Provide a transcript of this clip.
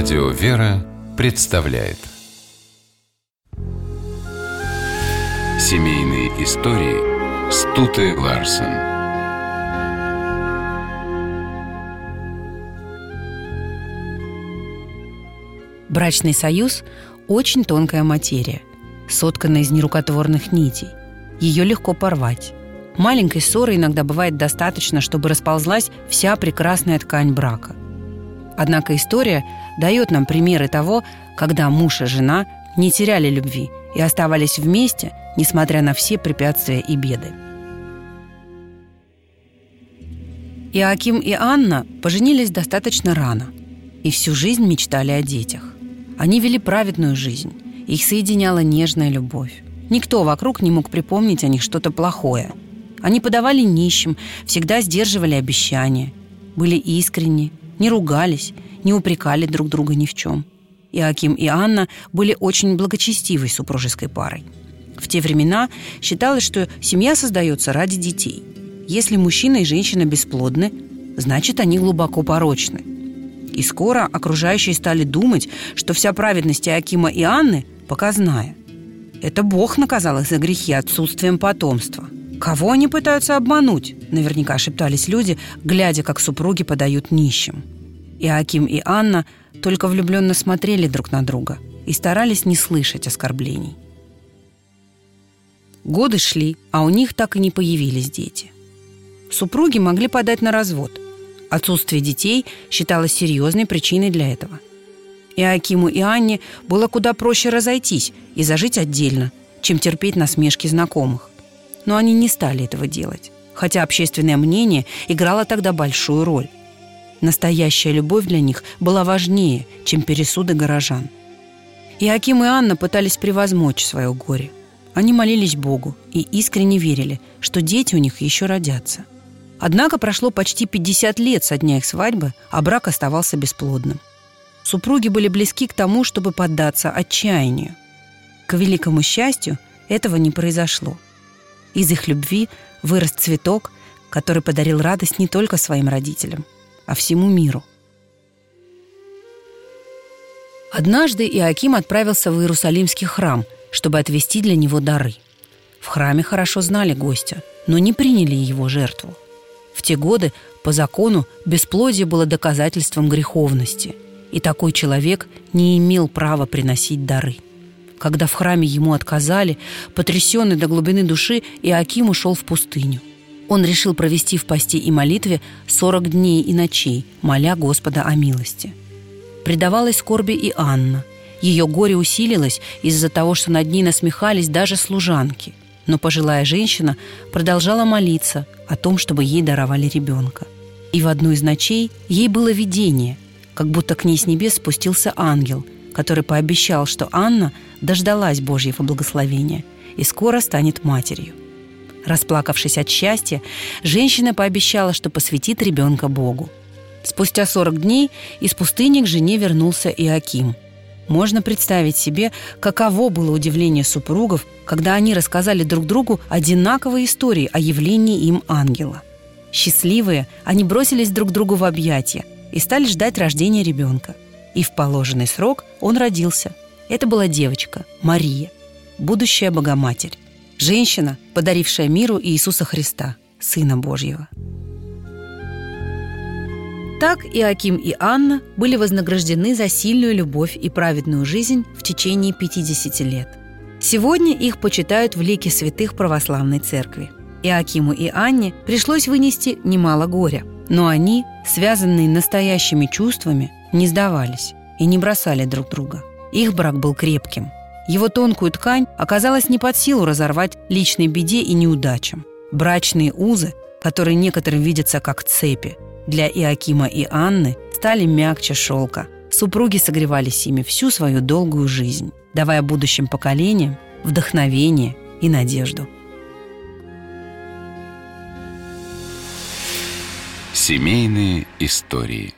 Радио «Вера» представляет Семейные истории Стуты Ларсен Брачный союз – очень тонкая материя, сотканная из нерукотворных нитей. Ее легко порвать. Маленькой ссоры иногда бывает достаточно, чтобы расползлась вся прекрасная ткань брака. Однако история дает нам примеры того, когда муж и жена не теряли любви и оставались вместе, несмотря на все препятствия и беды. Иоаким и Анна поженились достаточно рано и всю жизнь мечтали о детях. Они вели праведную жизнь, их соединяла нежная любовь. Никто вокруг не мог припомнить о них что-то плохое – они подавали нищим, всегда сдерживали обещания, были искренни, не ругались, не упрекали друг друга ни в чем. Иоаким и Анна были очень благочестивой супружеской парой. В те времена считалось, что семья создается ради детей. Если мужчина и женщина бесплодны, значит, они глубоко порочны. И скоро окружающие стали думать, что вся праведность Иоакима и Анны показная. Это Бог наказал их за грехи отсутствием потомства – «Кого они пытаются обмануть?» – наверняка шептались люди, глядя, как супруги подают нищим. Иоаким и Анна только влюбленно смотрели друг на друга и старались не слышать оскорблений. Годы шли, а у них так и не появились дети. Супруги могли подать на развод. Отсутствие детей считалось серьезной причиной для этого. Иоакиму и Анне было куда проще разойтись и зажить отдельно, чем терпеть насмешки знакомых но они не стали этого делать, хотя общественное мнение играло тогда большую роль. Настоящая любовь для них была важнее, чем пересуды горожан. И Аким и Анна пытались превозмочь свое горе. Они молились Богу и искренне верили, что дети у них еще родятся. Однако прошло почти 50 лет со дня их свадьбы, а брак оставался бесплодным. Супруги были близки к тому, чтобы поддаться отчаянию. К великому счастью, этого не произошло – из их любви вырос цветок, который подарил радость не только своим родителям, а всему миру. Однажды Иоаким отправился в Иерусалимский храм, чтобы отвести для него дары. В храме хорошо знали гостя, но не приняли его жертву. В те годы, по закону, бесплодие было доказательством греховности, и такой человек не имел права приносить дары – когда в храме ему отказали, потрясенный до глубины души, Иоаким ушел в пустыню. Он решил провести в посте и молитве 40 дней и ночей, моля Господа о милости. Предавалась скорби и Анна. Ее горе усилилось из-за того, что над ней насмехались даже служанки. Но пожилая женщина продолжала молиться о том, чтобы ей даровали ребенка. И в одну из ночей ей было видение, как будто к ней с небес спустился ангел – который пообещал, что Анна дождалась Божьего благословения и скоро станет матерью. Расплакавшись от счастья, женщина пообещала, что посвятит ребенка Богу. Спустя 40 дней из пустыни к жене вернулся Иаким. Можно представить себе, каково было удивление супругов, когда они рассказали друг другу одинаковые истории о явлении им ангела. Счастливые, они бросились друг другу в объятия и стали ждать рождения ребенка – и в положенный срок он родился. Это была девочка, Мария, будущая Богоматерь. Женщина, подарившая миру Иисуса Христа, Сына Божьего. Так Иаким и Анна были вознаграждены за сильную любовь и праведную жизнь в течение 50 лет. Сегодня их почитают в лике святых православной церкви. Иакиму и Анне пришлось вынести немало горя, но они, связанные настоящими чувствами, не сдавались и не бросали друг друга. Их брак был крепким. Его тонкую ткань оказалась не под силу разорвать личной беде и неудачам. Брачные узы, которые некоторым видятся как цепи, для Иакима и Анны стали мягче шелка. Супруги согревались ими всю свою долгую жизнь, давая будущим поколениям вдохновение и надежду. Семейные истории –